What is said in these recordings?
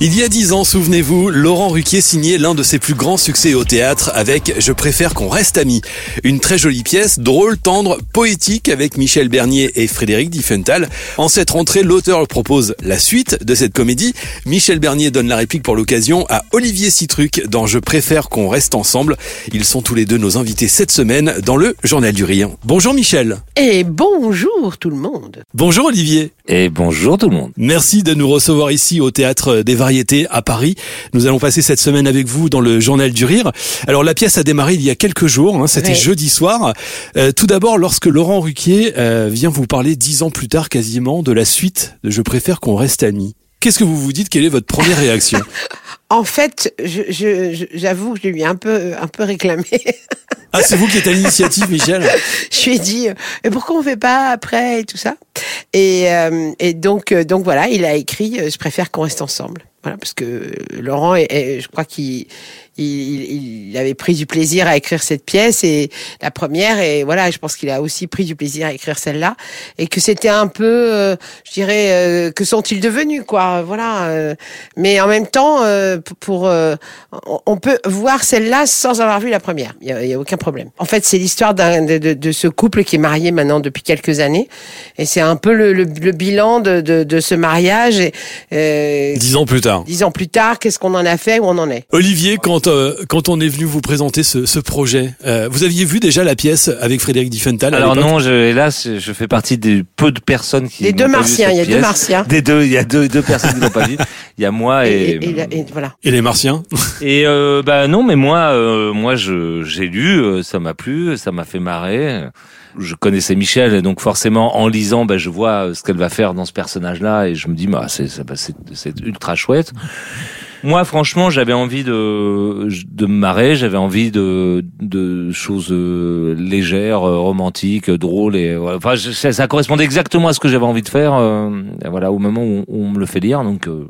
Il y a dix ans, souvenez-vous, Laurent Ruquier signait l'un de ses plus grands succès au théâtre avec Je préfère qu'on reste amis. Une très jolie pièce, drôle, tendre, poétique avec Michel Bernier et Frédéric Diffenthal. En cette rentrée, l'auteur propose la suite de cette comédie. Michel Bernier donne la réplique pour l'occasion à Olivier Citruc dans Je préfère qu'on reste ensemble. Ils sont tous les deux nos invités cette semaine dans le Journal du Rire. Bonjour Michel. Et bonjour tout le monde. Bonjour Olivier. Et bonjour tout le monde. Merci de nous recevoir ici au Théâtre des Variétés à Paris. Nous allons passer cette semaine avec vous dans le Journal du Rire. Alors la pièce a démarré il y a quelques jours, hein, c'était Ouais. jeudi soir. Euh, tout d'abord, lorsque Laurent Ruquier euh, vient vous parler dix ans plus tard quasiment de la suite de Je préfère qu'on reste amis. Qu'est-ce que vous vous dites? Quelle est votre première réaction? En fait, je- je- je- j'avoue que je lui ai un peu, un peu réclamé. Ah, c'est vous qui êtes à l'initiative, Michel? Je lui ai dit, euh, mais pourquoi on fait pas après et tout ça? Et, euh, et donc, euh, donc voilà, il a écrit, euh, je préfère qu'on reste ensemble. Voilà, parce que euh, Laurent, je crois qu'il il, il- avait pris du plaisir à écrire cette pièce et la première et voilà, je pense qu'il a aussi pris du plaisir à écrire celle-là et que c'était un peu, euh, je dirais, euh, que sont-ils devenus quoi, voilà. mais en même temps, pour, on- peut voir celle-là sans avoir vu la première. Il y a, aucun problème. En fait, c'est l'histoire de, ce couple qui est marié maintenant depuis quelques années et c'est un peu le, bilan de, de, ce mariage Dix ans plus tard. Dix ans plus tard, qu'est-ce qu'on en a fait, où on en est? Olivier, quand euh, quand on est venu vous présenter ce, ce projet, euh, vous aviez vu déjà la pièce avec Frédéric Diffenthal Alors non, je, hélas, je fais partie des peu de personnes qui Des deux martiens, il y a deux martiens. Des deux, il y a deux, deux personnes qui n'ont pas vu. Il y a moi Et, et, et- et- et voilà. Et les Martiens? Et, euh, bah non, mais moi, euh, moi, je j'ai lu, euh, ça m'a plu, ça m'a fait marrer. Je connaissais Michel, et donc forcément, en lisant, bah, je vois euh, ce qu'elle va faire dans ce personnage-là, et je me dis, bah, c'est ça- bah, c'est c'est ultra chouette. Moi, franchement, j'avais envie de de me marrer, j'avais envie de de choses euh, légères, euh, romantiques, drôles et voilà. enfin ça, correspondait exactement à ce que j'avais envie de faire. euh, voilà, au moment où, on me le fait lire, donc euh,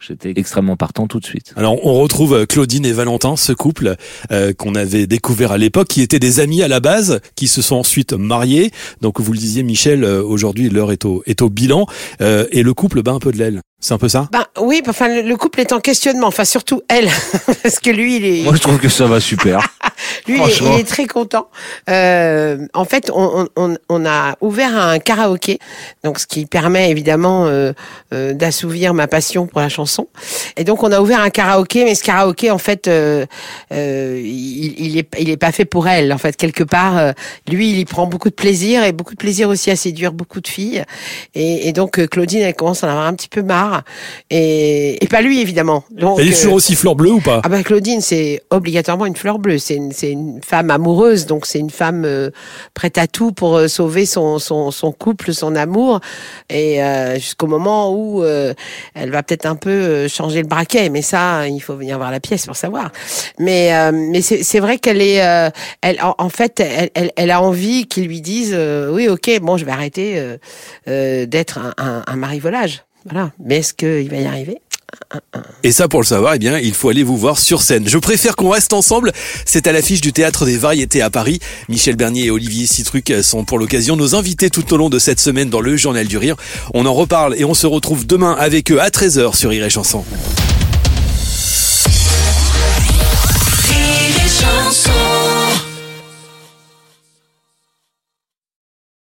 j'étais extrêmement partant tout de suite. Alors on retrouve euh, Claudine et Valentin, ce couple euh, qu'on avait découvert à l'époque, qui étaient des amis à la base, qui se sont ensuite mariés. Donc vous le disiez Michel, aujourd'hui l'heure est au, est au bilan, euh, et le couple bat un peu de l'aile. C'est un peu ça? Ben oui, enfin le, le couple est en questionnement, enfin surtout elle, parce que lui il est, Moi, je trouve que ça va super. lui il est, franchement. il est très content. Euh, en fait, on, on, on a ouvert un karaoké, donc ce qui permet évidemment euh, euh, d'assouvir ma passion pour la chanson. Et donc on a ouvert un karaoké, mais ce karaoké en fait, euh, euh, il, il est il est pas fait pour elle. En fait, quelque part, euh, lui il y prend beaucoup de plaisir et beaucoup de plaisir aussi à séduire beaucoup de filles. Et, et donc Claudine elle commence à en avoir un petit peu marre et, et pas lui évidemment. Donc, Elle est euh, toujours aussi fleur bleue ou pas? Ah ben Claudine, c'est obligatoirement une fleur bleue. C'est une, c'est une femme amoureuse, donc c'est une femme euh, prête à tout pour euh, sauver son, son, son couple, son amour, et euh, jusqu'au moment où euh, elle va peut-être un peu euh, changer le braquet. Mais ça, il faut venir voir la pièce pour savoir. Mais euh, mais c'est c'est vrai qu'elle est, euh, elle en, en fait, elle, elle, elle a envie qu'ils lui disent, euh, oui, ok, bon, je vais arrêter euh, euh, d'être un, un, un marivolage. Voilà. Mais est-ce qu'il va y arriver Et ça, pour le savoir, eh bien, il faut aller vous voir sur scène. Je préfère qu'on reste ensemble. C'est à l'affiche du Théâtre des Variétés à Paris. Michel Bernier et Olivier Citruc sont pour l'occasion nos invités tout au long de cette semaine dans le Journal du Rire. On en reparle et on se retrouve demain avec eux à 13h sur Rire et Chanson.